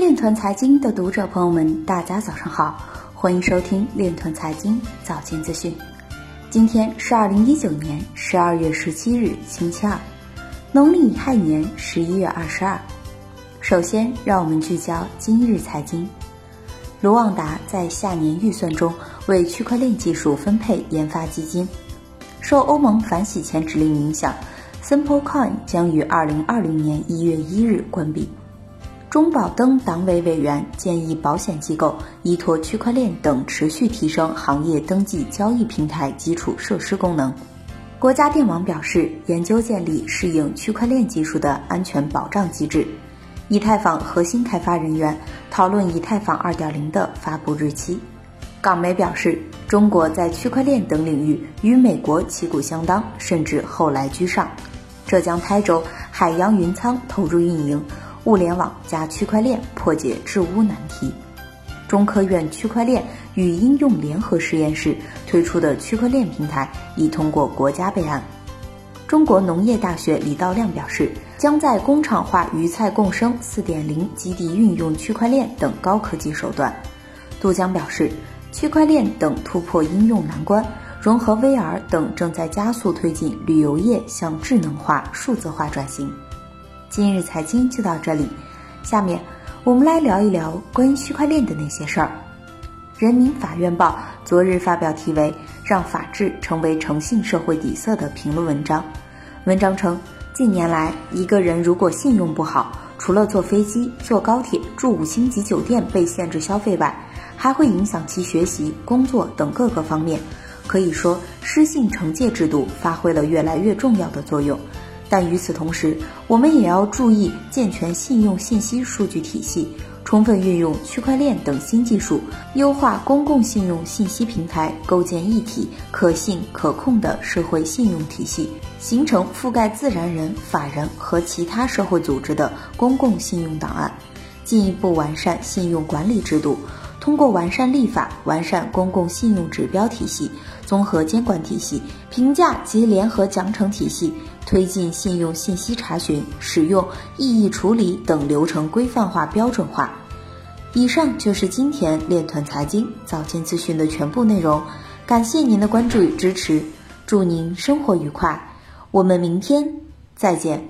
链团财经的读者朋友们，大家早上好，欢迎收听链团财经早间资讯。今天是二零一九年十二月十七日，星期二，农历乙亥年十一月二十二。首先，让我们聚焦今日财经。卢旺达在下年预算中为区块链技术分配研发基金。受欧盟反洗钱指令影响，Simple Coin 将于二零二零年一月一日关闭。中保登党委委员建议保险机构依托区块链等持续提升行业登记交易平台基础设施功能。国家电网表示，研究建立适应区块链技术的安全保障机制。以太坊核心开发人员讨论以太坊2.0的发布日期。港媒表示，中国在区块链等领域与美国旗鼓相当，甚至后来居上。浙江台州海洋云仓投入运营。物联网加区块链破解治污难题。中科院区块链与应用联合实验室推出的区块链平台已通过国家备案。中国农业大学李道亮表示，将在工厂化鱼菜共生4.0基地运用区块链等高科技手段。杜江表示，区块链等突破应用难关，融合 VR 等正在加速推进旅游业向智能化、数字化转型。今日财经就到这里，下面我们来聊一聊关于区块链的那些事儿。人民法院报昨日发表题为“让法治成为诚信社会底色”的评论文章。文章称，近年来，一个人如果信用不好，除了坐飞机、坐高铁、住五星级酒店被限制消费外，还会影响其学习、工作等各个方面。可以说，失信惩戒制度发挥了越来越重要的作用。但与此同时，我们也要注意健全信用信息数据体系，充分运用区块链等新技术，优化公共信用信息平台，构建一体可信可控的社会信用体系，形成覆盖自然人、法人和其他社会组织的公共信用档案，进一步完善信用管理制度。通过完善立法、完善公共信用指标体系、综合监管体系、评价及联合奖惩体系，推进信用信息查询、使用、异议处理等流程规范化、标准化。以上就是今天链团财经早间资讯的全部内容，感谢您的关注与支持，祝您生活愉快，我们明天再见。